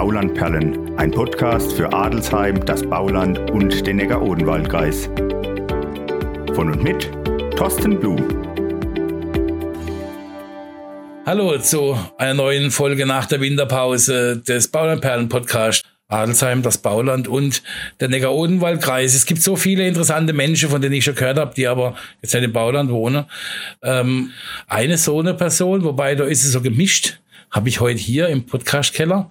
Baulandperlen, ein Podcast für Adelsheim, das Bauland und den Neckar-Odenwald-Kreis. Von und mit Thorsten Blum. Hallo zu einer neuen Folge nach der Winterpause des Baulandperlen-Podcasts. Adelsheim, das Bauland und der Neckar-Odenwald-Kreis. Es gibt so viele interessante Menschen, von denen ich schon gehört habe, die aber jetzt nicht im Bauland wohnen. Ähm, eine so eine Person, wobei da ist es so gemischt, habe ich heute hier im Podcast-Keller.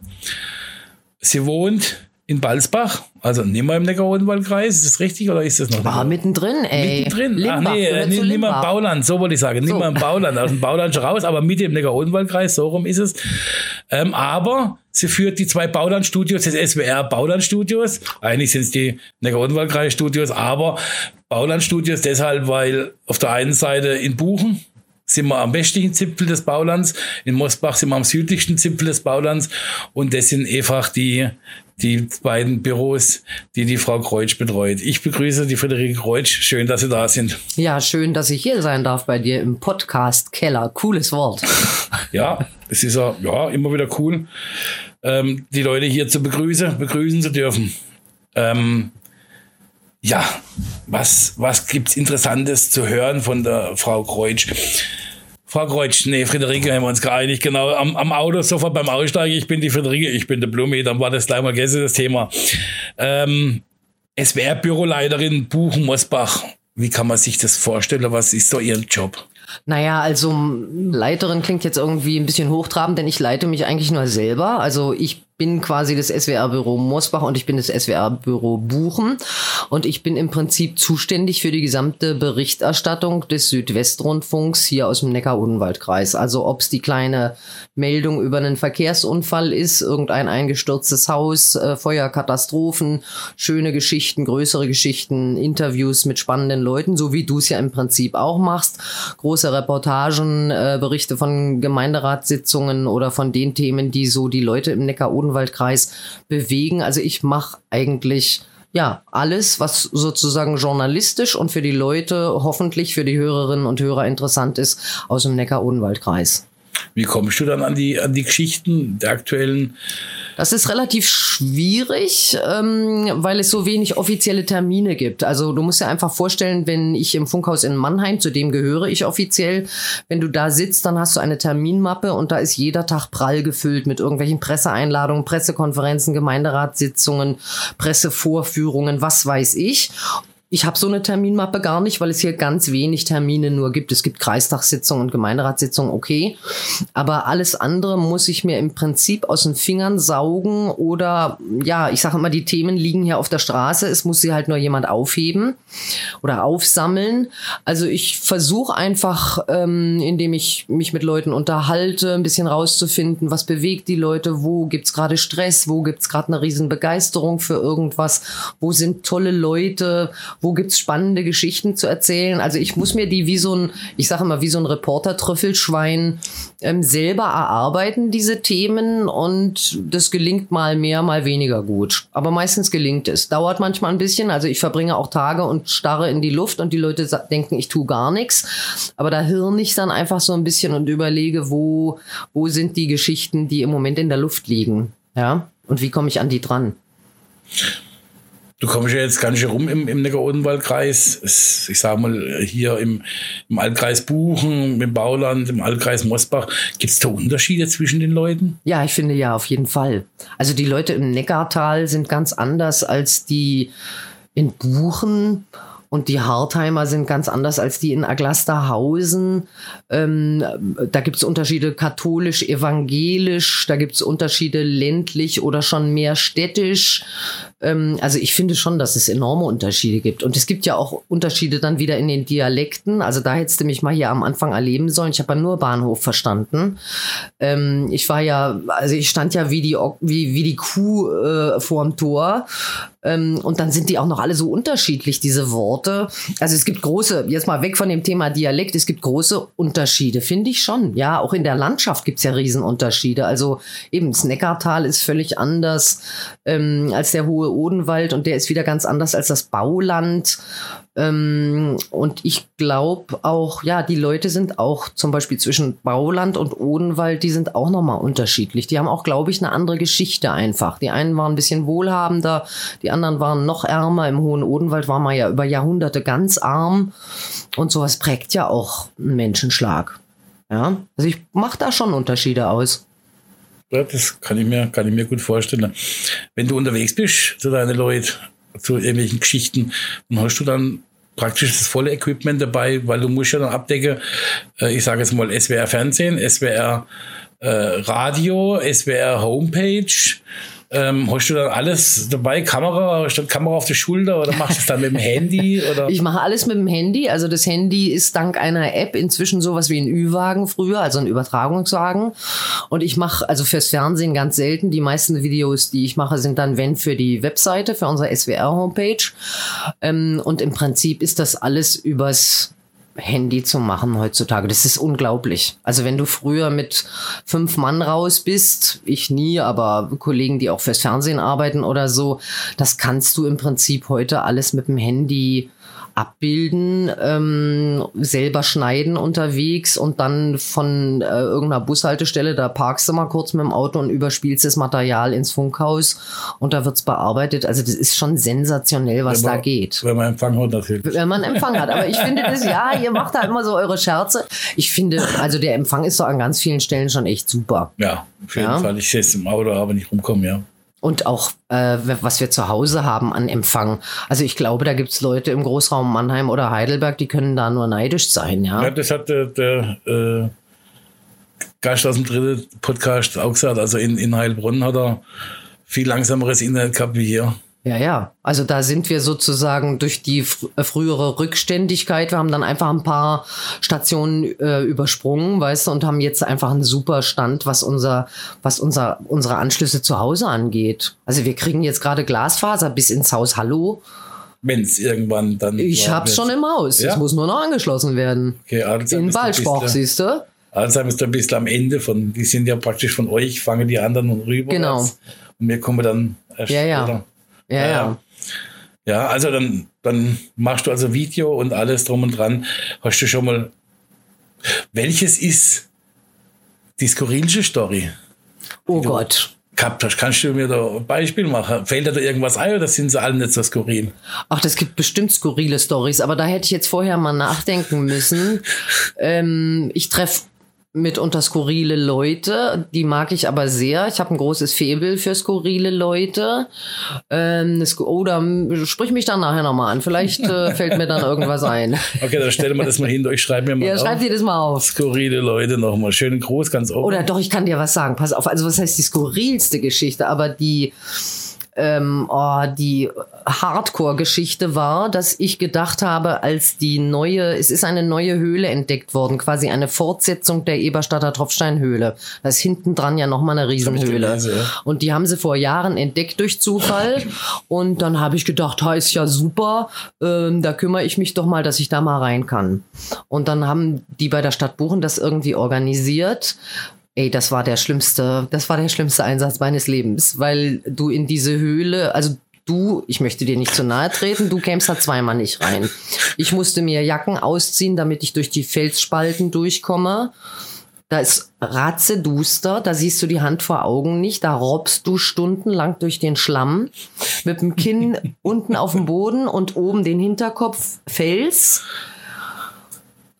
Sie wohnt in Balsbach, also nicht mal im Neckar-Odenwald-Kreis, ist das richtig oder ist das noch? Ah, mittendrin, ey. Mittendrin? Limbach, Ach nee, gehört nicht, nicht mal im Limbach. Bauland, so wollte ich sagen. Nicht So. mal im Bauland, aus dem Bauland schon raus, aber mit im Neckar-Odenwald-Kreis, so rum ist es. Ähm, aber sie führt die zwei Baulandstudios, das SWR Baulandstudios. Eigentlich sind es die Neckar-Odenwald-Kreis-Studios, aber Baulandstudios deshalb, weil auf der einen Seite in Buchen sind wir am westlichen Zipfel des Baulands, in Mosbach sind wir am südlichsten Zipfel des Baulands und das sind einfach die, die beiden Büros, die die Frau Kreutsch betreut. Ich begrüße die Friederike Kreutsch. Schön, dass Sie da sind. Ja, schön, dass ich hier sein darf bei dir im Podcast Keller. Cooles Wort. Ja, es ist ja, ja immer wieder cool, ähm, die Leute hier zu begrüßen, begrüßen zu dürfen. Ähm, ja, was, was gibt's Interessantes zu hören von der Frau Kreutsch? Frau Kreutsch, nee, Friederike haben wir uns geeinigt, genau, am, am Auto sofort beim Aussteigen, ich bin die Friederike, ich bin der Blumi, dann war das gleich mal gegessen, das Thema. Ähm, SWR-Büroleiterin Buchen-Mosbach, wie kann man sich das vorstellen, was ist so Ihr Job? Naja, also Leiterin klingt jetzt irgendwie ein bisschen hochtrabend, denn ich leite mich eigentlich nur selber. Also ich bin quasi das SWR-Büro Mosbach und ich bin das SWR-Büro Buchen. Und ich bin im Prinzip zuständig für die gesamte Berichterstattung des Südwestrundfunks hier aus dem Neckar-Odenwald-Kreis. Also ob es die kleine Meldung über einen Verkehrsunfall ist, irgendein eingestürztes Haus, äh, Feuerkatastrophen, schöne Geschichten, größere Geschichten, Interviews mit spannenden Leuten, so wie du es ja im Prinzip auch machst. Große Reportagen, äh, Berichte von Gemeinderatssitzungen oder von den Themen, die so die Leute im Neckar-Odenwald-Kreis bewegen. Also ich mache eigentlich ja, alles, was sozusagen journalistisch und für die Leute, hoffentlich für die Hörerinnen und Hörer interessant ist, aus dem Neckar-Odenwald-Kreis. Wie kommst du dann an die, an die Geschichten der aktuellen? Das ist relativ schwierig, ähm, weil es so wenig offizielle Termine gibt. Also du musst dir einfach vorstellen, wenn ich im Funkhaus in Mannheim, zu dem gehöre ich offiziell, wenn du da sitzt, dann hast du eine Terminmappe und da ist jeder Tag prall gefüllt mit irgendwelchen Presseeinladungen, Pressekonferenzen, Gemeinderatssitzungen, Pressevorführungen, was weiß ich. Ich habe so eine Terminmappe gar nicht, weil es hier ganz wenig Termine nur gibt. Es gibt Kreistagssitzungen und Gemeinderatssitzungen, okay. Aber alles andere muss ich mir im Prinzip aus den Fingern saugen oder ja, ich sage immer, die Themen liegen hier auf der Straße. Es muss sie halt nur jemand aufheben oder aufsammeln. Also ich versuche einfach, ähm, indem ich mich mit Leuten unterhalte, ein bisschen rauszufinden, was bewegt die Leute, wo gibt's gerade Stress, wo gibt's gerade eine riesen Begeisterung für irgendwas, wo sind tolle Leute, wo gibt's spannende Geschichten zu erzählen. Also ich muss mir die wie so ein, ich sage immer, wie so ein Reporter-Trüffelschwein ähm, selber erarbeiten, diese Themen. Und das gelingt mal mehr, mal weniger gut. Aber meistens gelingt es. Dauert manchmal ein bisschen. Also ich verbringe auch Tage und starre in die Luft und die Leute denken, ich tue gar nichts. Aber da hirn ich dann einfach so ein bisschen und überlege, wo, wo sind die Geschichten, die im Moment in der Luft liegen. Ja. Und wie komme ich an die dran? Du kommst ja jetzt ganz schön rum im, im Neckar-Odenwald-Kreis. Ich sage mal, hier im, im Altkreis Buchen, im Bauland, im Altkreis Mosbach. Gibt es da Unterschiede zwischen den Leuten? Ja, ich finde ja, auf jeden Fall. Also die Leute im Neckartal sind ganz anders als die in Buchen. Und die Hartheimer sind ganz anders als die in Aglasterhausen. Ähm, da gibt es Unterschiede katholisch, evangelisch, da gibt es Unterschiede ländlich oder schon mehr städtisch. Ähm, also ich finde schon, dass es enorme Unterschiede gibt. Und es gibt ja auch Unterschiede dann wieder in den Dialekten. Also da hättest du mich mal hier am Anfang erleben sollen. Ich habe ja nur Bahnhof verstanden. Ähm, ich war ja, also ich stand ja wie die, wie, wie die Kuh äh, vorm Tor. Ähm, und dann sind die auch noch alle so unterschiedlich, diese Worte. Also es gibt große, jetzt mal weg von dem Thema Dialekt, es gibt große Unterschiede, finde ich schon. Ja, auch in der Landschaft gibt es ja Riesenunterschiede. Also eben das Neckartal ist völlig anders ähm, als der hohe Odenwald und der ist wieder ganz anders als das Bauland. Ähm, und ich glaube auch, ja, die Leute sind auch zum Beispiel zwischen Bauland und Odenwald, die sind auch nochmal unterschiedlich. Die haben auch, glaube ich, eine andere Geschichte einfach. Die einen waren ein bisschen wohlhabender, die anderen waren noch ärmer. Im hohen Odenwald war man ja über Jahrhunderte ganz arm. Und sowas prägt ja auch einen Menschenschlag. Ja, also ich mache da schon Unterschiede aus. Ja, das kann ich mir, kann ich mir gut vorstellen. Wenn du unterwegs bist zu deinen Leuten, zu irgendwelchen Geschichten, dann hast du dann praktisch das volle Equipment dabei, weil du musst ja dann abdecken, äh, ich sage jetzt mal SWR Fernsehen, SWR äh, Radio, SWR Homepage, ähm, hast du dann alles dabei? Kamera, statt Kamera auf der Schulter oder machst du es dann mit dem Handy? Oder? Ich mache alles mit dem Handy. Also das Handy ist dank einer App inzwischen sowas wie ein Ü-Wagen früher, also ein Übertragungswagen. Und ich mache also fürs Fernsehen ganz selten. Die meisten Videos, die ich mache, sind dann, wenn, für die Webseite, für unsere SWR-Homepage. Ähm, und im Prinzip ist das alles übers Handy zu machen heutzutage. Das ist unglaublich. Also wenn du früher mit fünf Mann raus bist, ich nie, aber Kollegen, die auch fürs Fernsehen arbeiten oder so, das kannst du im Prinzip heute alles mit dem Handy abbilden, ähm, selber schneiden unterwegs und dann von äh, irgendeiner Bushaltestelle, da parkst du mal kurz mit dem Auto und überspielst das Material ins Funkhaus und da wird's bearbeitet. Also das ist schon sensationell, was man, da geht. Wenn man Empfang hat natürlich. Wenn man Empfang hat. Aber ich finde das, ja, ihr macht da immer so eure Scherze. Ich finde, also der Empfang ist doch an ganz vielen Stellen schon echt super. Ja, auf jeden Ja. Fall. Ich es im Auto, aber nicht rumkommen, ja. Und auch, äh, was wir zu Hause haben an Empfang. Also ich glaube, da gibt's Leute im Großraum Mannheim oder Heidelberg, die können da nur neidisch sein, ja. Ja, das hat der, der äh, Gast aus dem dritten Podcast auch gesagt. Also in, in Heilbronn hat er viel langsameres Internet gehabt wie hier. Ja, ja. Also da sind wir sozusagen durch die fr äh, frühere Rückständigkeit, wir haben dann einfach ein paar Stationen äh, übersprungen, weißt du, und haben jetzt einfach einen super Stand, was unser, was unser, unsere Anschlüsse zu Hause angeht. Also wir kriegen jetzt gerade Glasfaser bis ins Haus. Hallo? Wenn es irgendwann dann. Ich war, hab's wird. schon im Haus. Ja? Es muss nur noch angeschlossen werden. Okay, Adelsheim In bisschen- siehst du? Adelsheim ist ein bisschen am Ende von, die sind ja praktisch von euch, fangen die anderen rüber. Genau. Und wir kommen dann erst Ja, ja. später. Ja, ja. Ja, also dann, dann machst du also Video und alles drum und dran. Hast du schon mal, welches ist die skurrilste Story Oh Gott. gehabt hast? Kannst du mir da ein Beispiel machen? Fällt dir da irgendwas ein oder sind sie alle nicht so skurril? Ach, das gibt bestimmt skurrile Stories, aber da hätte ich jetzt vorher mal nachdenken müssen. ähm, ich treffe mitunter skurrile Leute, die mag ich aber sehr. Ich habe ein großes Faible für skurrile Leute. Ähm, oder m, sprich mich dann nachher nochmal an. Vielleicht äh, fällt mir dann irgendwas ein. Okay, dann stellen wir das mal hin. Ich schreibe mir mal Ja, auf. schreib dir das mal auf. Skurrile Leute nochmal. Schön groß, ganz oben. Oder doch, ich kann dir was sagen. Pass auf, also was heißt die skurrilste Geschichte, aber die, ähm, oh, die Hardcore-Geschichte war, dass ich gedacht habe, als die neue, es ist eine neue Höhle entdeckt worden, quasi eine Fortsetzung der Eberstadter Tropfsteinhöhle. Da ist hinten dran ja nochmal eine Riesenhöhle. Und die haben sie vor Jahren entdeckt durch Zufall. Und dann habe ich gedacht, ha, ist ja super, ähm, da kümmere ich mich doch mal, dass ich da mal rein kann. Und dann haben die bei der Stadt Buchen das irgendwie organisiert. Ey, das war der schlimmste, das war der schlimmste Einsatz meines Lebens, weil du in diese Höhle, also du, ich möchte dir nicht zu nahe treten, du kämst da zweimal nicht rein. Ich musste mir Jacken ausziehen, damit ich durch die Felsspalten durchkomme. Da ist ratzeduster, da siehst du die Hand vor Augen nicht, da robbst du stundenlang durch den Schlamm mit dem Kinn unten auf dem Boden und oben den Hinterkopf Fels.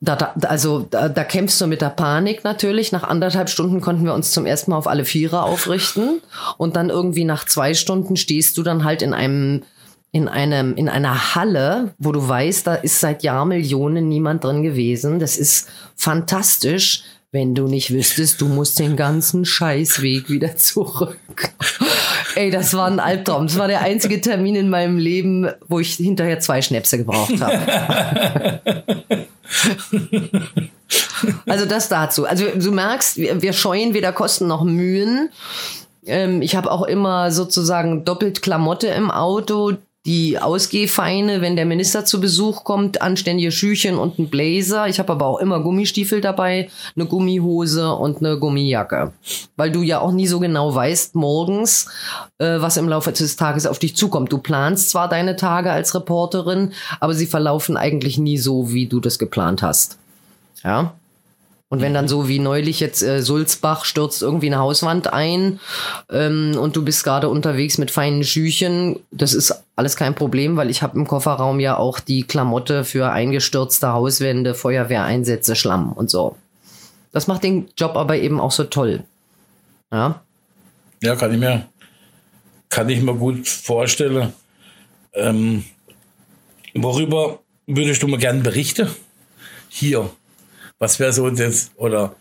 Da, da, also da, da kämpfst du mit der Panik natürlich. Nach anderthalb Stunden konnten wir uns zum ersten Mal auf alle Viere aufrichten und dann irgendwie nach zwei Stunden stehst du dann halt in einem in einem in einer Halle, wo du weißt, da ist seit Jahrmillionen niemand drin gewesen. Das ist fantastisch, wenn du nicht wüsstest, du musst den ganzen Scheißweg wieder zurück. Ey, das war ein Albtraum. Das war der einzige Termin in meinem Leben, wo ich hinterher zwei Schnäpse gebraucht habe. Also das dazu. Also du merkst, wir, wir scheuen weder Kosten noch Mühen. Ähm, ich habe auch immer sozusagen doppelt Klamotte im Auto, die Ausgehfeine, wenn der Minister zu Besuch kommt, anständige Schüchen und ein Blazer. Ich habe aber auch immer Gummistiefel dabei, eine Gummihose und eine Gummijacke. Weil du ja auch nie so genau weißt morgens, äh, was im Laufe des Tages auf dich zukommt. Du planst zwar deine Tage als Reporterin, aber sie verlaufen eigentlich nie so, wie du das geplant hast. Ja. Und wenn dann so wie neulich jetzt äh, Sulzbach stürzt irgendwie eine Hauswand ein ähm, und du bist gerade unterwegs mit feinen Schüchen, das ist alles kein Problem, weil ich habe im Kofferraum ja auch die Klamotte für eingestürzte Hauswände, Feuerwehreinsätze, Schlamm und so. Das macht den Job aber eben auch so toll. Ja, ja kann ich mir, kann ich mir gut vorstellen. Ähm, worüber würdest du mal gerne berichten? Hier was wäre so das, oder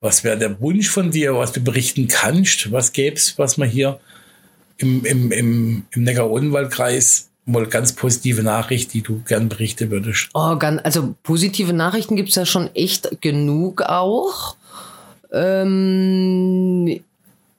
was wäre der Wunsch von dir, was du berichten kannst? Was gäbe es, was man hier im, im, im, im Neckar-Odenwald-Kreis mal ganz positive Nachricht, die du gern berichten würdest? Oh, ganz, also positive Nachrichten gibt es ja schon echt genug auch. Ähm,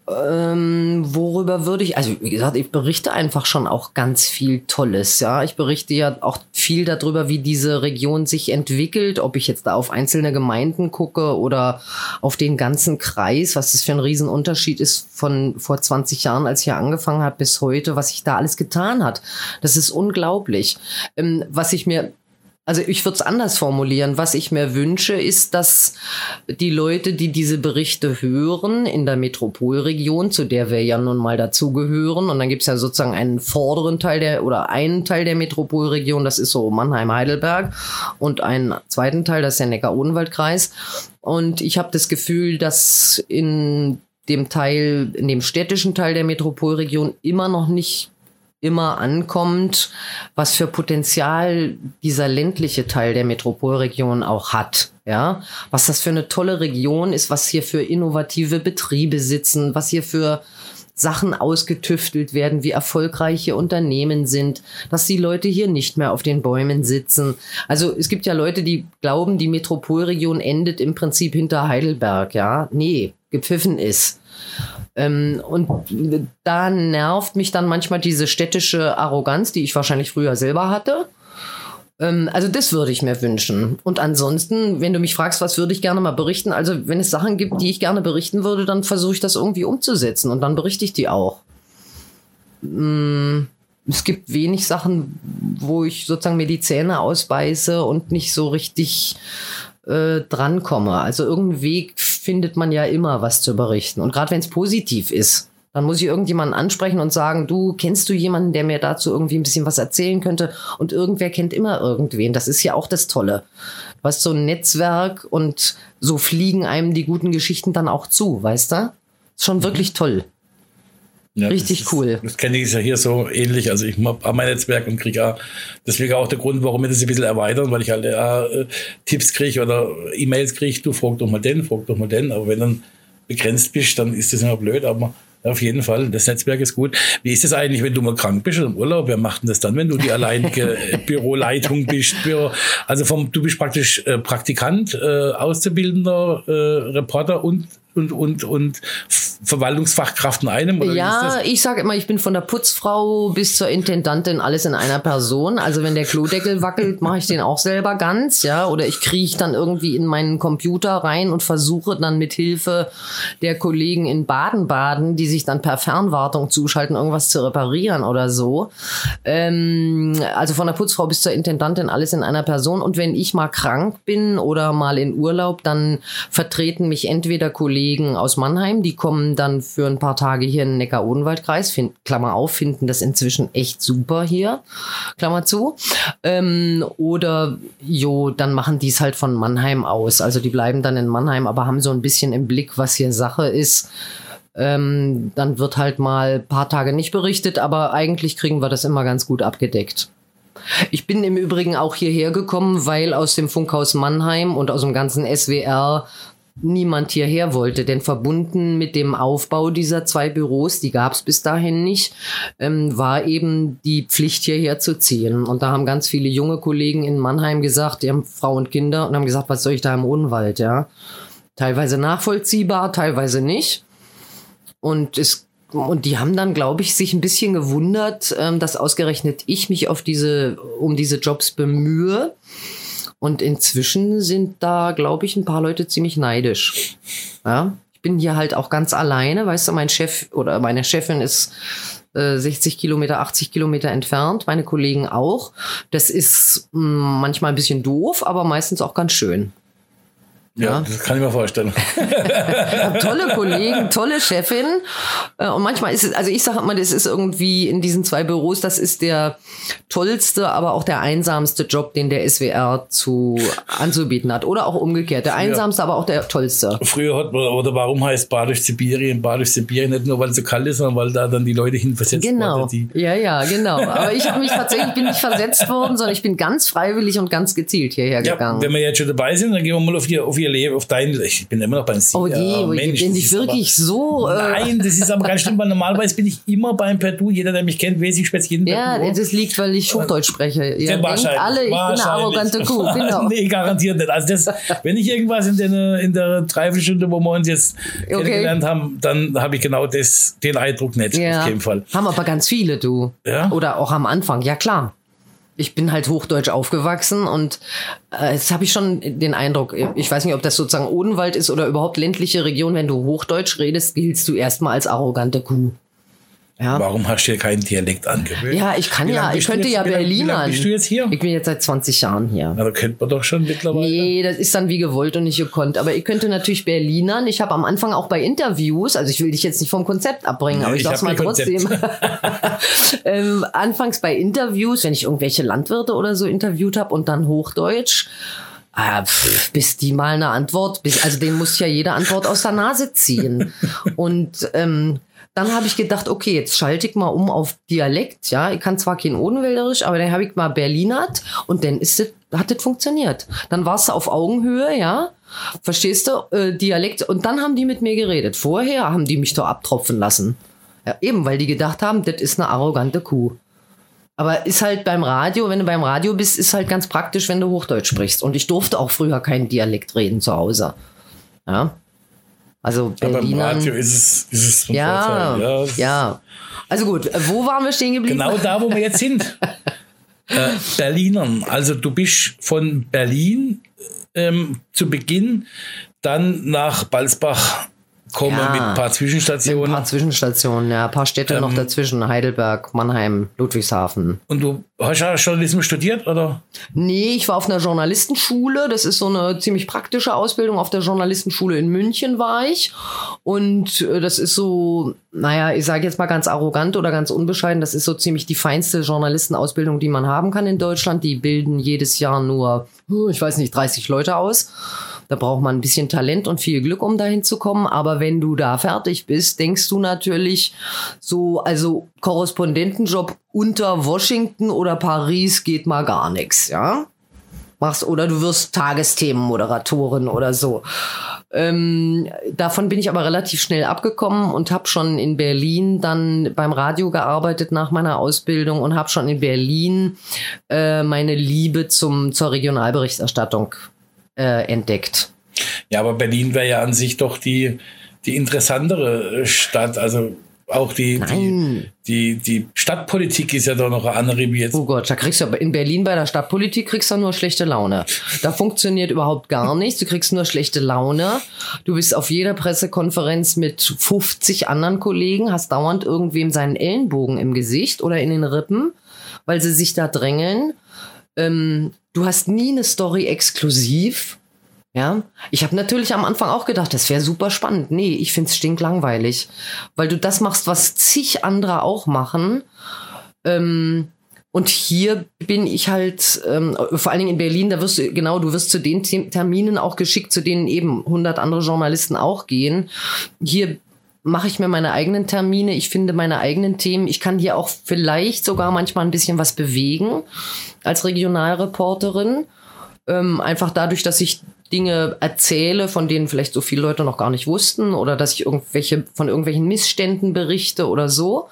ähm, worüber würde ich, also wie gesagt, ich berichte einfach schon auch ganz viel Tolles, ja. Ich berichte ja auch viel darüber, wie diese Region sich entwickelt, ob ich jetzt da auf einzelne Gemeinden gucke oder auf den ganzen Kreis, was das für ein Riesenunterschied ist von vor 20 Jahren, als ich hier angefangen habe, bis heute, was sich da alles getan hat. Das ist unglaublich. Ähm, was ich mir also ich würde es anders formulieren. Was ich mir wünsche, ist, dass die Leute, die diese Berichte hören in der Metropolregion, zu der wir ja nun mal dazugehören, und dann gibt es ja sozusagen einen vorderen Teil der oder einen Teil der Metropolregion, das ist so Mannheim-Heidelberg, und einen zweiten Teil, das ist der Neckar-Odenwald-Kreis. Und ich habe das Gefühl, dass in dem Teil, in dem städtischen Teil der Metropolregion immer noch nicht immer ankommt, was für Potenzial dieser ländliche Teil der Metropolregion auch hat. Ja, was das für eine tolle Region ist, was hier für innovative Betriebe sitzen, was hier für Sachen ausgetüftelt werden, wie erfolgreiche Unternehmen sind, dass die Leute hier nicht mehr auf den Bäumen sitzen. Also es gibt ja Leute, die glauben, die Metropolregion endet im Prinzip hinter Heidelberg, ja. Nee, gepfiffen ist. Ähm, und da nervt mich dann manchmal diese städtische Arroganz, die ich wahrscheinlich früher selber hatte. Ähm, also das würde ich mir wünschen. Und ansonsten, wenn du mich fragst, was würde ich gerne mal berichten, also wenn es Sachen gibt, die ich gerne berichten würde, dann versuche ich das irgendwie umzusetzen und dann berichte ich die auch. Ähm, es gibt wenig Sachen, wo ich sozusagen mir die Zähne ausbeiße und nicht so richtig äh, drankomme. Also irgendeinen Weg findet man ja immer, was zu berichten. Und gerade wenn es positiv ist, dann muss ich irgendjemanden ansprechen und sagen, du kennst du jemanden, der mir dazu irgendwie ein bisschen was erzählen könnte? Und irgendwer kennt immer irgendwen. Das ist ja auch das Tolle. Du hast so ein Netzwerk und so fliegen einem die guten Geschichten dann auch zu, weißt du? Ist schon mhm. wirklich toll. Ja, Richtig das cool. das kenne ich ja hier so ähnlich. Also ich habe mein Netzwerk und kriege ja deswegen auch der Grund, warum wir das ein bisschen erweitern, weil ich halt äh, Tipps kriege oder E-Mails kriege, du frag doch mal den, frag doch mal den. Aber wenn dann begrenzt bist, dann ist das immer blöd. Aber auf jeden Fall, das Netzwerk ist gut. Wie ist es eigentlich, wenn du mal krank bist oder im Urlaub? Wer macht denn das dann, wenn du die alleinige Büroleitung bist? Büro, also vom, du bist praktisch äh, Praktikant, äh, Auszubildender, äh, Reporter und und, und, und Verwaltungsfachkraft in einem? Oder ja, ich sage immer, ich bin von der Putzfrau bis zur Intendantin alles in einer Person. Also wenn der Klodeckel wackelt, mache ich den auch selber ganz, ja. Oder ich krieche dann irgendwie in meinen Computer rein und versuche dann mit Hilfe der Kollegen in Baden-Baden, die sich dann per Fernwartung zuschalten, irgendwas zu reparieren oder so. Ähm, also von der Putzfrau bis zur Intendantin alles in einer Person. Und wenn ich mal krank bin oder mal in Urlaub, dann vertreten mich entweder Kollegen Kollegen aus Mannheim, die kommen dann für ein paar Tage hier in den Neckar-Odenwald-Kreis, Klammer auf, finden das inzwischen echt super hier, Klammer zu. Ähm, oder jo, dann machen die es halt von Mannheim aus. Also die bleiben dann in Mannheim, aber haben so ein bisschen im Blick, was hier Sache ist. Ähm, dann wird halt mal ein paar Tage nicht berichtet, aber eigentlich kriegen wir das immer ganz gut abgedeckt. Ich bin im Übrigen auch hierher gekommen, weil aus dem Funkhaus Mannheim und aus dem ganzen SWR niemand hierher wollte. Denn verbunden mit dem Aufbau dieser zwei Büros, die gab es bis dahin nicht, ähm, war eben die Pflicht hierher zu ziehen. Und da haben ganz viele junge Kollegen in Mannheim gesagt, die haben Frau und Kinder und haben gesagt, was soll ich da im Odenwald, ja? Teilweise nachvollziehbar, teilweise nicht. Und es und die haben dann, glaube ich, sich ein bisschen gewundert, ähm, dass ausgerechnet ich mich auf diese, um diese Jobs bemühe. Und inzwischen sind da, glaube ich, ein paar Leute ziemlich neidisch. Ja, ich bin hier halt auch ganz alleine, weißt du, mein Chef oder meine Chefin ist 60 äh, Kilometer, 80 Kilometer entfernt, meine Kollegen auch. Das ist mh, mm, manchmal ein bisschen doof, aber meistens auch ganz schön. Ja, ja, das kann ich mir vorstellen. tolle Kollegen, tolle Chefin. Äh, und manchmal ist es, also ich sage immer, das ist irgendwie in diesen zwei Büros, das ist der tollste, aber auch der einsamste Job, den der SWR zu anzubieten hat. Oder auch umgekehrt. Der einsamste, aber auch der tollste. Früher hat man, oder warum heißt Bad durch Sibirien, Bad durch Sibirien nicht nur, weil es so kalt ist, sondern weil da dann die Leute hinversetzt genau. wurden. Genau. Ja, ja, genau. Aber ich habe mich tatsächlich, bin nicht versetzt worden, sondern ich bin ganz freiwillig und ganz gezielt hierher ja, gegangen. Wenn wir jetzt schon dabei sind, dann gehen wir mal auf die, auf die ihr Leben, auf dein, ich bin immer noch beim Sie. Oh je, oh je, Mensch, bin ich wirklich aber, so. Äh nein, das ist aber ganz schlimm, weil normalerweise bin ich immer beim Perdu. Jeder, der mich kennt, weiß ich spätestens jeden Ja, Perdu. das liegt, weil ich Hochdeutsch spreche. Ihr ja, denkt alle, ich bin eine arrogante Kuh. Genau. nee, garantiert nicht. Also das, wenn ich irgendwas in der, in der Dreiviertelstunde, wo wir uns jetzt okay. kennengelernt haben, dann habe ich genau das, den Eindruck nicht. Ja. Auf jeden Fall. Haben aber ganz viele, du. Ja? Oder auch am Anfang, ja klar ich bin halt hochdeutsch aufgewachsen und äh, jetzt habe ich schon den Eindruck, ich weiß nicht, ob das sozusagen Odenwald ist oder überhaupt ländliche Region, wenn du hochdeutsch redest, giltst du erstmal als arrogante Kuh. Ja. Warum hast du dir keinen Dialekt angewöhnt? Ja, ich kann ja, ich könnte jetzt, ja Berlinern. Wie bist du jetzt hier? Ich bin jetzt seit 20 Jahren hier. Na, da kennt man doch schon mittlerweile. Nee, das ist dann wie gewollt und nicht gekonnt. Aber ich könnte natürlich Berlinern. Ich habe am Anfang auch bei Interviews, also ich will dich jetzt nicht vom Konzept abbringen, nee, aber ich, ich sag's mal trotzdem. ähm, anfangs bei Interviews, wenn ich irgendwelche Landwirte oder so interviewt habe und dann Hochdeutsch. Ah, pff, bis die mal eine Antwort, bis, also den muss ja jede Antwort aus der Nase ziehen. und ähm, dann habe ich gedacht, okay, jetzt schalte ich mal um auf Dialekt. Ja, ich kann zwar kein Odenwälderisch, aber dann habe ich mal Berlinert und dann ist das, hat das funktioniert. Dann warst du auf Augenhöhe, ja. Verstehst du? Äh, Dialekt. Und dann haben die mit mir geredet. Vorher haben die mich doch abtropfen lassen. Ja, eben, weil die gedacht haben, das ist eine arrogante Kuh. Aber ist halt beim Radio, wenn du beim Radio bist, ist halt ganz praktisch, wenn du Hochdeutsch sprichst. Und ich durfte auch früher keinen Dialekt reden zu Hause. Ja. Also Berliner. Aber im Radio ist es, ist es ja, ja, ja. Also gut, wo waren wir stehen geblieben? Genau da, wo wir jetzt sind. äh, Berlinern. Also du bist von Berlin ähm, zu Beginn dann nach Balsbach komme ja, mit ein paar Zwischenstationen. Ein paar Zwischenstationen, ja, ein paar Städte ähm, noch dazwischen. Heidelberg, Mannheim, Ludwigshafen. Und du hast ja Journalismus studiert, oder? Nee, ich war auf einer Journalistenschule. Das ist so eine ziemlich praktische Ausbildung. Auf der Journalistenschule in München war ich. Und äh, das ist so, naja, ich sage jetzt mal ganz arrogant oder ganz unbescheiden, das ist so ziemlich die feinste Journalistenausbildung, die man haben kann in Deutschland. Die bilden jedes Jahr nur, ich weiß nicht, 30 Leute aus. Da braucht man ein bisschen Talent und viel Glück, um dahin zu kommen. Aber wenn du da fertig bist, denkst du natürlich so, also Korrespondentenjob unter Washington oder Paris geht mal gar nichts, ja? Machst, oder du wirst Tagesthemenmoderatorin oder so. Ähm, davon bin ich aber relativ schnell abgekommen und habe schon in Berlin dann beim Radio gearbeitet nach meiner Ausbildung und habe schon in Berlin äh, meine Liebe zum, zur Regionalberichterstattung äh, entdeckt. Ja, aber Berlin wäre ja an sich doch die, die interessantere Stadt. Also auch die, die, die, die, Stadtpolitik ist ja doch noch eine andere wie jetzt. Oh Gott, da kriegst du in Berlin bei der Stadtpolitik kriegst du nur schlechte Laune. Da funktioniert überhaupt gar nichts. Du kriegst nur schlechte Laune. Du bist auf jeder Pressekonferenz mit 50 anderen Kollegen, hast dauernd irgendwem seinen Ellenbogen im Gesicht oder in den Rippen, weil sie sich da drängeln. Ähm, du hast nie eine Story exklusiv. Ja, ich habe natürlich am Anfang auch gedacht, das wäre super spannend. Nee, ich find's stinklangweilig, weil du das machst, was zig andere auch machen. Ähm, und hier bin ich halt, ähm, vor allen Dingen in Berlin, da wirst du, genau, du wirst zu den Terminen auch geschickt, zu denen eben 100 andere Journalisten auch gehen. Hier mache ich mir meine eigenen Termine, ich finde meine eigenen Themen. Ich kann hier auch vielleicht sogar manchmal ein bisschen was bewegen als Regionalreporterin. Ähm, einfach dadurch, dass ich Dinge erzähle, von denen vielleicht so viele Leute noch gar nicht wussten oder dass ich irgendwelche von irgendwelchen Missständen berichte oder so.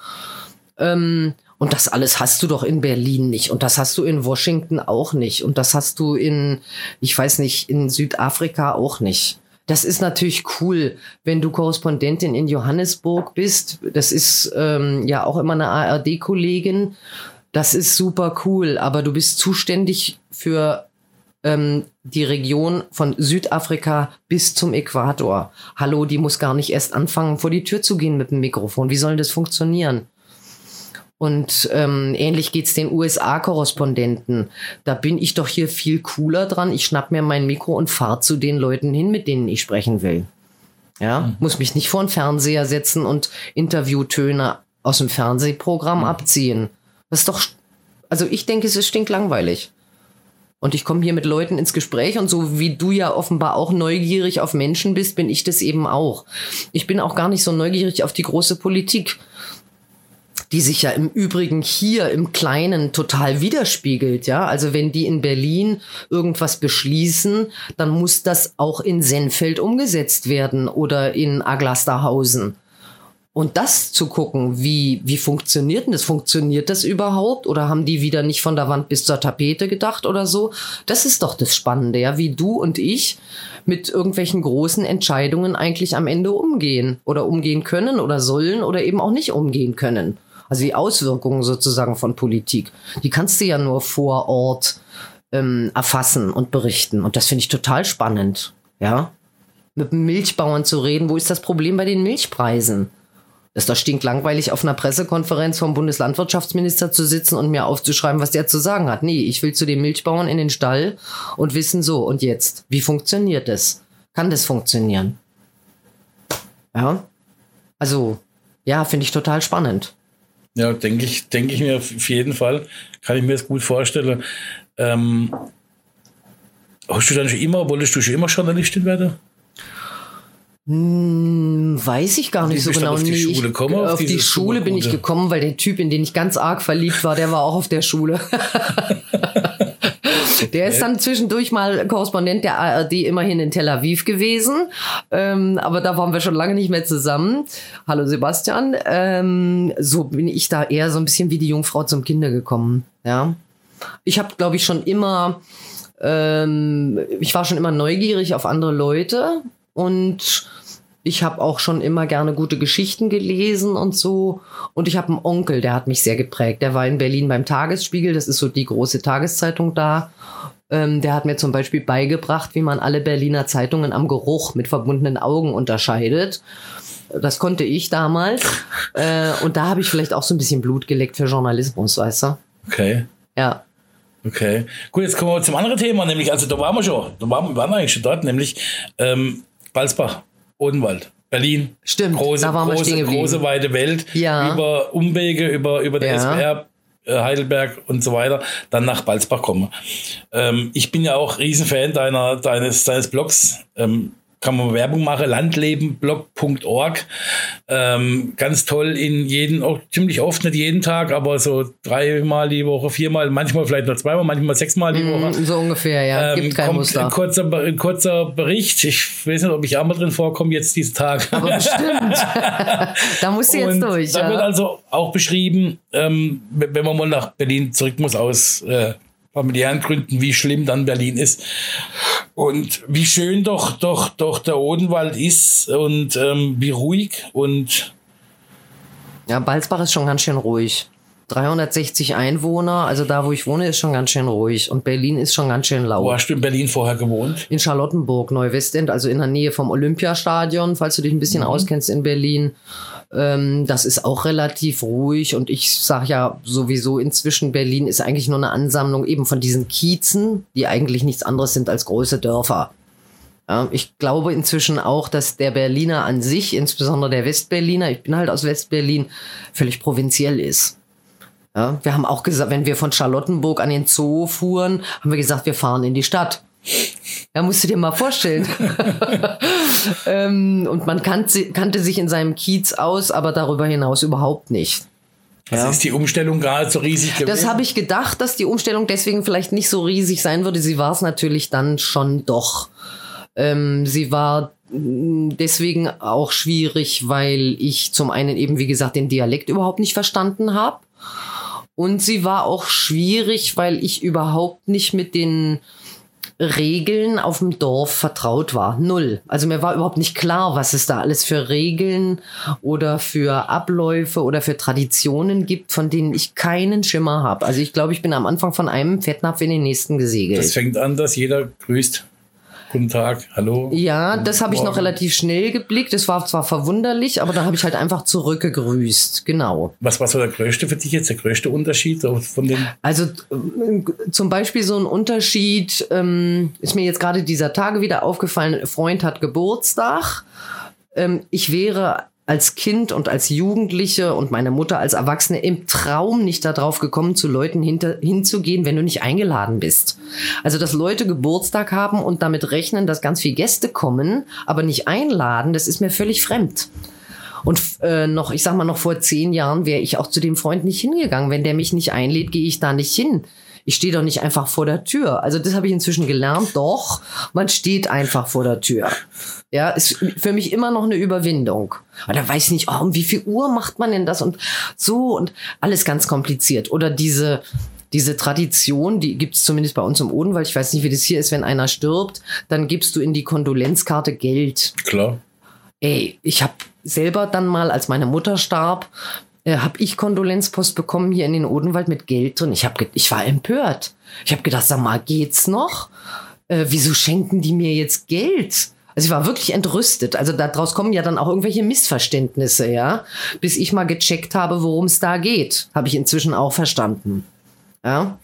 Ähm, und das alles hast du doch in Berlin nicht. Und das hast du in Washington auch nicht. Und das hast du in, ich weiß nicht, in Südafrika auch nicht. Das ist natürlich cool, wenn du Korrespondentin in Johannesburg bist. Das ist ähm, ja auch immer eine ARD-Kollegin. Das ist super cool, aber du bist zuständig für ähm, die Region von Südafrika bis zum Äquator. Hallo, die muss gar nicht erst anfangen, vor die Tür zu gehen mit dem Mikrofon. Wie soll das funktionieren? Und ähm, ähnlich geht's den USA-Korrespondenten. Da bin ich doch hier viel cooler dran. Ich schnapp mir mein Mikro und fahr zu den Leuten hin, mit denen ich sprechen will. Ja, mhm. muss mich nicht vor den Fernseher setzen und Interviewtöne aus dem Fernsehprogramm mhm. abziehen. Das ist doch, also ich denke, es ist stinklangweilig. Und ich komme hier mit Leuten ins Gespräch und so wie du ja offenbar auch neugierig auf Menschen bist, bin ich das eben auch. Ich bin auch gar nicht so neugierig auf die große Politik die sich ja im Übrigen hier im Kleinen total widerspiegelt, ja. Also wenn die in Berlin irgendwas beschließen, dann muss das auch in Senfeld umgesetzt werden oder in Aglasterhausen. Und das zu gucken, wie, wie funktioniert denn das? Funktioniert das überhaupt? Oder haben die wieder nicht von der Wand bis zur Tapete gedacht oder so? Das ist doch das Spannende, ja, wie du und ich mit irgendwelchen großen Entscheidungen eigentlich am Ende umgehen oder umgehen können oder sollen oder eben auch nicht umgehen können. Also die Auswirkungen sozusagen von Politik, die kannst du ja nur vor Ort ähm, erfassen und berichten. Und das finde ich total spannend. Ja, mit Milchbauern zu reden. Wo ist das Problem bei den Milchpreisen? Das ist doch stinklangweilig, auf einer Pressekonferenz vom Bundeslandwirtschaftsminister zu sitzen und mir aufzuschreiben, was der zu sagen hat. Nee, ich will zu den Milchbauern in den Stall und wissen so, und jetzt, wie funktioniert das? Kann das funktionieren? Ja. Also, ja, finde ich total spannend. Ja, denke ich, denke ich mir auf jeden Fall. Kann ich mir das gut vorstellen. Ähm, hast du dann schon immer, wolltest du schon immer Journalistin werden? Hm, weiß ich gar nicht so genau. Auf die Schule kommen, auf, auf die Schule bin ich gekommen, weil der Typ, in den ich ganz arg verliebt war, der war auch auf der Schule. Der ist dann zwischendurch mal Korrespondent der ARD immerhin in Tel Aviv gewesen. Ähm, aber da waren wir schon lange nicht mehr zusammen. Hallo Sebastian. Ähm, so bin ich da eher so ein bisschen wie die Jungfrau zum Kinder gekommen. Ja. Ich habe, glaube ich, schon immer, ähm, ich war schon immer neugierig auf andere Leute und ich habe auch schon immer gerne gute Geschichten gelesen und so. Und ich habe einen Onkel, der hat mich sehr geprägt. Der war in Berlin beim Tagesspiegel, das ist so die große Tageszeitung da. Ähm, der hat mir zum Beispiel beigebracht, wie man alle Berliner Zeitungen am Geruch mit verbundenen Augen unterscheidet. Das konnte ich damals. äh, und da habe ich vielleicht auch so ein bisschen Blut geleckt für Journalismus, weißt du? Okay. Ja. Okay. Gut, jetzt kommen wir zum anderen Thema, nämlich, also da waren wir schon, da waren, wir waren eigentlich schon dort, nämlich ähm, Balsbach. Odenwald. Berlin. Stimmt, große, da waren große, wir große, weite Welt. Ja. Über Umwege, über, über den ja. SWR, äh, Heidelberg und so weiter, dann nach Balzbach komme. Ähm, ich bin ja auch Riesenfan deiner, deines, deines Blogs. Ähm, kann man Werbung machen, landlebenblog.org. Ähm, ganz toll in jeden, auch ziemlich oft, nicht jeden Tag, aber so dreimal die Woche, viermal, manchmal vielleicht noch zweimal, manchmal sechsmal die Woche. Mm, so ungefähr, ja. Ähm, Gibt kein Muster. Ein kurzer, ein kurzer Bericht. Ich weiß nicht, ob ich auch mal drin vorkomme jetzt diese Tage. Aber bestimmt. da musst du jetzt Und durch. Da ja. wird also auch beschrieben, ähm, wenn man mal nach Berlin zurück muss aus äh, familiären Gründen, wie schlimm dann Berlin ist und wie schön doch doch doch der Odenwald ist und ähm, wie ruhig und ja, Balzbach ist schon ganz schön ruhig. 360 Einwohner, also da, wo ich wohne, ist schon ganz schön ruhig. Und Berlin ist schon ganz schön laut. Wo hast du in Berlin vorher gewohnt? In Charlottenburg, Neuwestend, also in der Nähe vom Olympiastadion, falls du dich ein bisschen mhm. auskennst in Berlin. Ähm, das ist auch relativ ruhig und ich sage ja sowieso inzwischen, Berlin ist eigentlich nur eine Ansammlung eben von diesen Kiezen, die eigentlich nichts anderes sind als große Dörfer. Ja, ich glaube inzwischen auch, dass der Berliner an sich, insbesondere der Westberliner, ich bin halt aus Westberlin, völlig provinziell ist. Ja, wir haben auch gesagt, wenn wir von Charlottenburg an den Zoo fuhren, haben wir gesagt, wir fahren in die Stadt. Ja, musst du dir mal vorstellen. ähm, und man kannte, kannte sich in seinem Kiez aus, aber darüber hinaus überhaupt nicht. Also ja. ist die Umstellung gerade so riesig gewesen? Das habe ich gedacht, dass die Umstellung deswegen vielleicht nicht so riesig sein würde. Sie war es natürlich dann schon doch. Ähm, sie war deswegen auch schwierig, weil ich zum einen eben, wie gesagt, den Dialekt überhaupt nicht verstanden habe. Und sie war auch schwierig, weil ich überhaupt nicht mit den Regeln auf dem Dorf vertraut war. Null. Also mir war überhaupt nicht klar, was es da alles für Regeln oder für Abläufe oder für Traditionen gibt, von denen ich keinen Schimmer habe. Also ich glaube, ich bin am Anfang von einem Fettnapf in den nächsten gesegelt. Das fängt an, dass jeder grüßt. Guten Tag, hallo. Ja, das habe ich noch relativ schnell geblickt. Das war zwar verwunderlich, aber dann habe ich halt einfach zurückgegrüßt. Genau. Was war so der größte für dich jetzt, der größte Unterschied von den? Also äh, zum Beispiel so ein Unterschied ähm, ist mir jetzt gerade dieser Tage wieder aufgefallen. Ein Freund hat Geburtstag. Ähm, ich wäre als Kind und als Jugendliche und meine Mutter als Erwachsene im Traum nicht darauf gekommen, zu Leuten hinter, hinzugehen, wenn du nicht eingeladen bist. Also, dass Leute Geburtstag haben und damit rechnen, dass ganz viele Gäste kommen, aber nicht einladen, das ist mir völlig fremd. Und äh, noch, ich sag mal, noch vor zehn Jahren wäre ich auch zu dem Freund nicht hingegangen. Wenn der mich nicht einlädt, gehe ich da nicht hin. Ich stehe doch nicht einfach vor der Tür. Also das habe ich inzwischen gelernt. Doch, man steht einfach vor der Tür. Ja, ist für mich immer noch eine Überwindung. Aber da weiß ich nicht, oh, um wie viel Uhr macht man denn das und so und alles ganz kompliziert. Oder diese, diese Tradition, die gibt es zumindest bei uns im Odenwald. Ich weiß nicht, wie das hier ist, wenn einer stirbt, dann gibst du in die Kondolenzkarte Geld. Klar. Ey, ich habe selber dann mal, als meine Mutter starb, äh, habe ich Kondolenzpost bekommen hier in den Odenwald mit Geld drin. Ich, hab, ich war empört. Ich habe gedacht, sag mal, geht's noch? Äh, wieso schenken die mir jetzt Geld? Also ich war wirklich entrüstet. Also daraus kommen ja dann auch irgendwelche Missverständnisse, ja. Bis ich mal gecheckt habe, worum es da geht, habe ich inzwischen auch verstanden. Ja.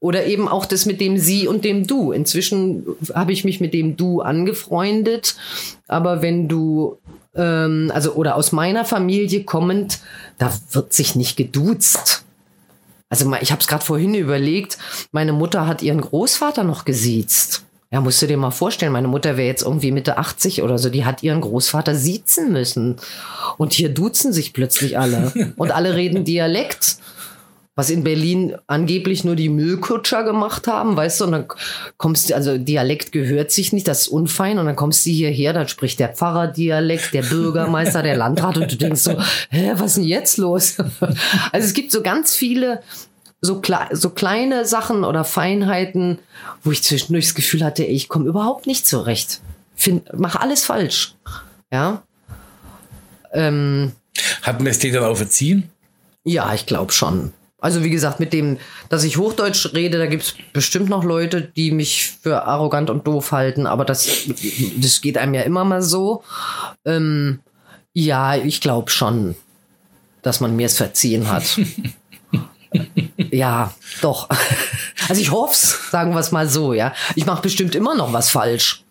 Oder eben auch das mit dem Sie und dem Du. Inzwischen habe ich mich mit dem Du angefreundet. Aber wenn du, ähm, also oder aus meiner Familie kommend, da wird sich nicht geduzt. Also ich habe es gerade vorhin überlegt, meine Mutter hat ihren Großvater noch gesiezt. Ja, musst du dir mal vorstellen, meine Mutter wäre jetzt irgendwie Mitte 80 oder so, die hat ihren Großvater siezen müssen. Und hier duzen sich plötzlich alle. Und alle reden Dialekt. Was in Berlin angeblich nur die Müllkutscher gemacht haben, weißt du, und dann kommst du, also Dialekt gehört sich nicht, das ist unfein, und dann kommst du hierher, dann spricht der Pfarrer Dialekt, der Bürgermeister, der Landrat, und du denkst so, hä, was ist denn jetzt los? Also es gibt so ganz viele so, kle so kleine Sachen oder Feinheiten, wo ich zwischendurch das Gefühl hatte, ich komme überhaupt nicht zurecht. Find, mach alles falsch. Ja. Ähm, Hat man es dir dann auch verziehen? Ja, ich glaube schon. Also wie gesagt, mit dem, dass ich Hochdeutsch rede, da gibt es bestimmt noch Leute, die mich für arrogant und doof halten, aber das, das geht einem ja immer mal so. Ähm, ja, ich glaube schon, dass man mir es verziehen hat. ja, doch. Also ich hoff's, sagen wir es mal so, ja. Ich mache bestimmt immer noch was falsch.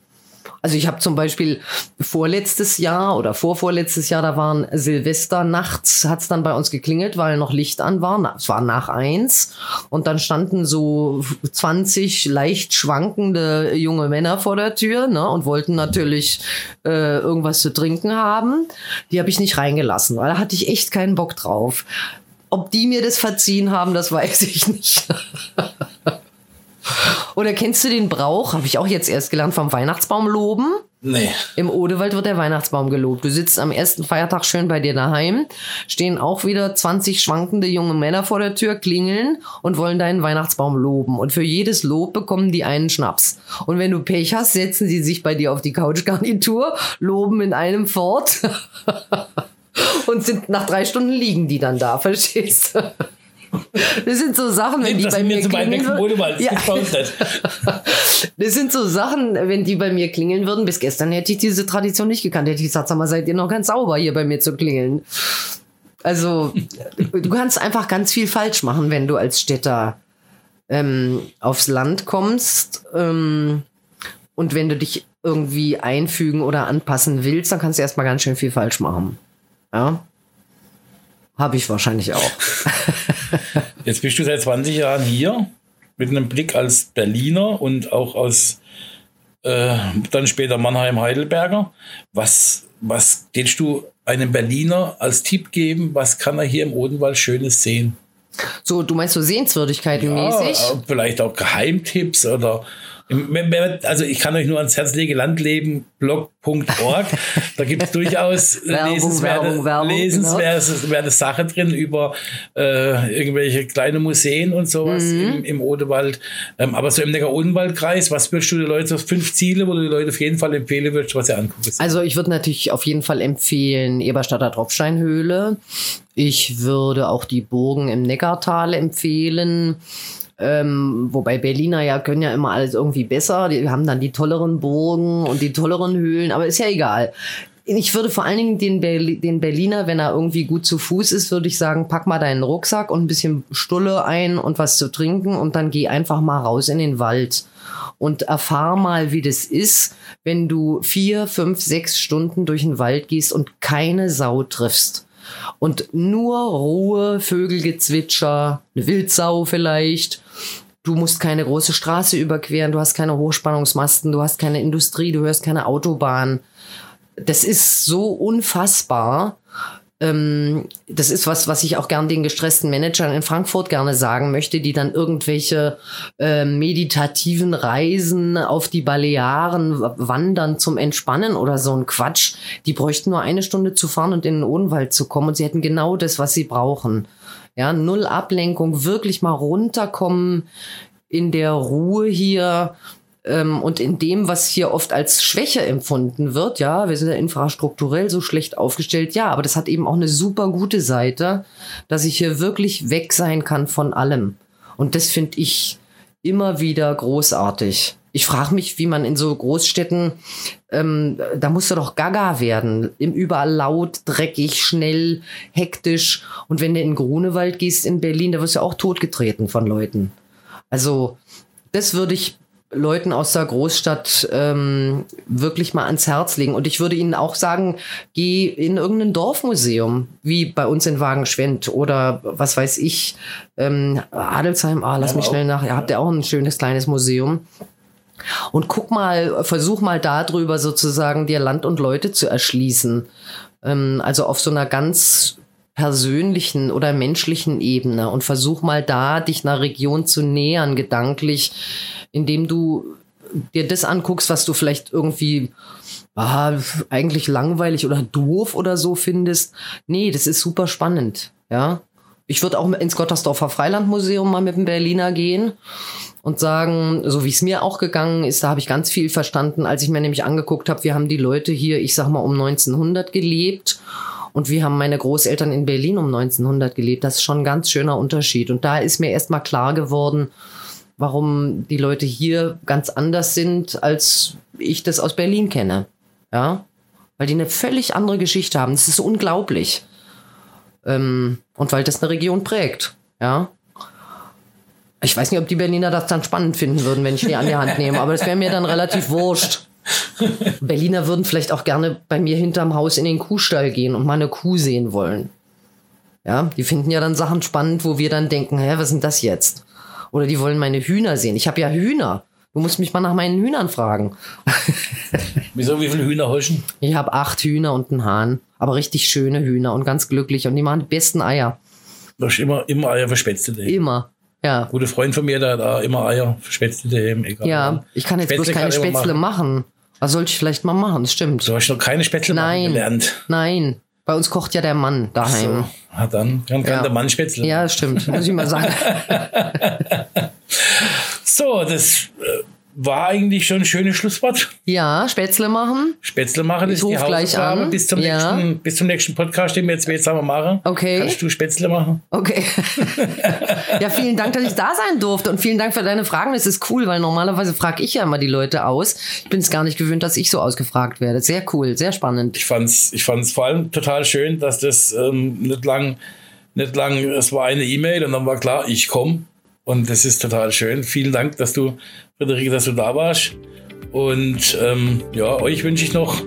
Also ich habe zum Beispiel vorletztes Jahr oder vorvorletztes Jahr, da waren Silvester nachts, hat's dann bei uns geklingelt, weil noch Licht an war. Es war nach eins und dann standen so 20 leicht schwankende junge Männer vor der Tür ne, und wollten natürlich äh, irgendwas zu trinken haben. Die habe ich nicht reingelassen, weil da hatte ich echt keinen Bock drauf. Ob die mir das verziehen haben, das weiß ich nicht. Oder kennst du den Brauch, habe ich auch jetzt erst gelernt, vom Weihnachtsbaum loben? Nee. Im Odewald wird der Weihnachtsbaum gelobt. Du sitzt am ersten Feiertag schön bei dir daheim, stehen auch wieder 20 schwankende junge Männer vor der Tür, klingeln und wollen deinen Weihnachtsbaum loben. Und für jedes Lob bekommen die einen Schnaps. Und wenn du Pech hast, setzen sie sich bei dir auf die Couchgarnitur, loben in einem fort. und sind nach drei Stunden liegen die dann da, verstehst du? Das sind so Sachen, wenn die bei mir klingeln würden. Ja. Das sind so Sachen, wenn die bei mir klingeln würden. Bis gestern hätte ich diese Tradition nicht gekannt. Hätte ich gesagt, sag mal, seid ihr noch ganz sauber, hier bei mir zu klingeln. Also, du kannst einfach ganz viel falsch machen, wenn du als Städter ähm, aufs Land kommst. Ähm, und wenn du dich irgendwie einfügen oder anpassen willst, dann kannst du erstmal ganz schön viel falsch machen. Ja. Habe ich wahrscheinlich auch. Jetzt bist du seit 20 Jahren hier mit einem Blick als Berliner und auch aus äh, dann später Mannheim, Heidelberger. Was, was willst du einem Berliner als Tipp geben? Was kann er hier im Odenwald Schönes sehen? So, du meinst so Sehenswürdigkeiten ja, mäßig? Vielleicht auch Geheimtipps oder Also ich kann euch nur ans Herz legen, landlebenblog.org. Da gibt es durchaus Werbung, lesenswerte, Werbung, Werbung, lesenswerte Sache drin über äh, irgendwelche kleine Museen und sowas Mhm. im, im Odewald. Ähm, aber so im Neckar-Odenwald-Kreis, was würdest du den Leuten, so fünf Ziele, wo du die Leute auf jeden Fall empfehlen würdest, was sie angucken? Also ich würde natürlich auf jeden Fall empfehlen Eberstadter Tropfsteinhöhle. Ich würde auch die Burgen im Neckartal empfehlen. Ähm, wobei Berliner ja können ja immer alles irgendwie besser. Die haben dann die tolleren Burgen und die tolleren Höhlen, aber ist ja egal. Ich würde vor allen Dingen den, Berli den Berliner, wenn er irgendwie gut zu Fuß ist, würde ich sagen, pack mal deinen Rucksack und ein bisschen Stulle ein und was zu trinken und dann geh einfach mal raus in den Wald und erfahr mal, wie das ist, wenn du vier, fünf, sechs Stunden durch den Wald gehst und keine Sau triffst. Und nur Ruhe, Vögelgezwitscher, eine Wildsau vielleicht. Du musst keine große Straße überqueren, du hast keine Hochspannungsmasten, du hast keine Industrie, du hörst keine Autobahn. Das ist so unfassbar. Ähm, das ist was, was ich auch gern den gestressten Managern in Frankfurt gerne sagen möchte, die dann irgendwelche äh, meditativen Reisen auf die Balearen wandern zum Entspannen oder so ein Quatsch. Die bräuchten nur eine Stunde zu fahren und in den Odenwald zu kommen und sie hätten genau das, was sie brauchen. Ja, null Ablenkung, wirklich mal runterkommen in der Ruhe hier ähm, und in dem, was hier oft als Schwäche empfunden wird. Ja, wir sind ja infrastrukturell so schlecht aufgestellt. Ja, aber das hat eben auch eine super gute Seite, dass ich hier wirklich weg sein kann von allem. Und das finde ich immer wieder großartig. Ich frage mich, wie man in so Großstädten, ähm, da musst du doch gaga werden. Im überall laut, dreckig, schnell, hektisch. Und wenn du in Grunewald gehst in Berlin, da wirst du auch totgetreten von Leuten. Also, das würde ich Leuten aus der Großstadt ähm, wirklich mal ans Herz legen. Und ich würde ihnen auch sagen, geh in irgendein Dorfmuseum, wie bei uns in Wagenschwendt oder was weiß ich, ähm, Adelsheim, ah, lass Ja, mich schnell nach, ihr habt ja auch ein schönes kleines Museum. Und guck mal, versuch mal darüber sozusagen dir Land und Leute zu erschließen. Ähm, also auf so einer ganz persönlichen oder menschlichen Ebene und versuch mal da, dich einer Region zu nähern, gedanklich, indem du dir das anguckst, was du vielleicht irgendwie ah, eigentlich langweilig oder doof oder so findest. Nee, das ist super spannend, ja. Ich würde auch ins Gottersdorfer Freilandmuseum mal mit dem Berliner gehen und sagen, so wie es mir auch gegangen ist, da habe ich ganz viel verstanden, als ich mir nämlich angeguckt habe, wir haben die Leute hier, ich sag mal, um 1900 gelebt und wir haben meine Großeltern in Berlin um 1900 gelebt. Das ist schon ein ganz schöner Unterschied. Und da ist mir erst mal klar geworden, warum die Leute hier ganz anders sind, als ich das aus Berlin kenne. Ja, weil die eine völlig andere Geschichte haben. Das ist unglaublich. Ähm, und weil das eine Region prägt. Ja. Ich weiß nicht, ob die Berliner das dann spannend finden würden, wenn ich die an die Hand nehme, aber das wäre mir dann relativ wurscht. Berliner würden vielleicht auch gerne bei mir hinterm Haus in den Kuhstall gehen und mal eine Kuh sehen wollen. Ja, die finden ja dann Sachen spannend, wo wir dann denken, hä, was denn das jetzt? Oder die wollen meine Hühner sehen. Ich habe ja Hühner. Du musst mich mal nach meinen Hühnern fragen. Wieso, wie viele Hühner heuschen? Ich habe acht Hühner und einen Hahn. Aber richtig schöne Hühner und ganz glücklich. Und die machen die besten Eier. Du hast immer, immer Eier für Spätzle. Immer. Ja. Guter Freund von mir, der hat da immer Eier Spätzle daheim. Egal. Ja, ich kann jetzt bloß Spätzle keine ich immer Spätzle machen. Was sollte ich vielleicht mal machen? Das stimmt. Du hast noch keine Spätzle machen Nein. gelernt. Nein. Bei uns kocht ja der Mann daheim. So, na dann, dann kann Ja. der Mann Spätzle Ja, das stimmt. Muss ich mal sagen. So, das äh, war eigentlich schon ein schönes Schlusswort. Ja, Spätzle machen. Spätzle machen Ich ist die Hausaufgabe. Bis zum, Ja. nächsten, bis zum nächsten Podcast, den wir jetzt zusammen machen. Okay. Kannst du Spätzle machen? Okay. ja, vielen Dank, dass ich da sein durfte und vielen Dank für deine Fragen. Das ist cool, weil normalerweise frage ich ja immer die Leute aus. Ich bin es gar nicht gewöhnt, dass ich so ausgefragt werde. Sehr cool, sehr spannend. Ich fand's, ich fand's vor allem total schön, dass das ähm, nicht lang, nicht lang, es war eine E-Mail und dann war klar, ich komme. Und das ist total schön. Vielen Dank, dass du, Friederike, dass du da warst. Und ähm, ja, euch wünsche ich noch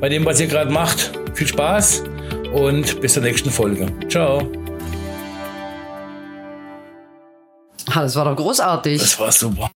bei dem, was ihr gerade macht, viel Spaß und bis zur nächsten Folge. Ciao. Das war doch großartig. Das war super.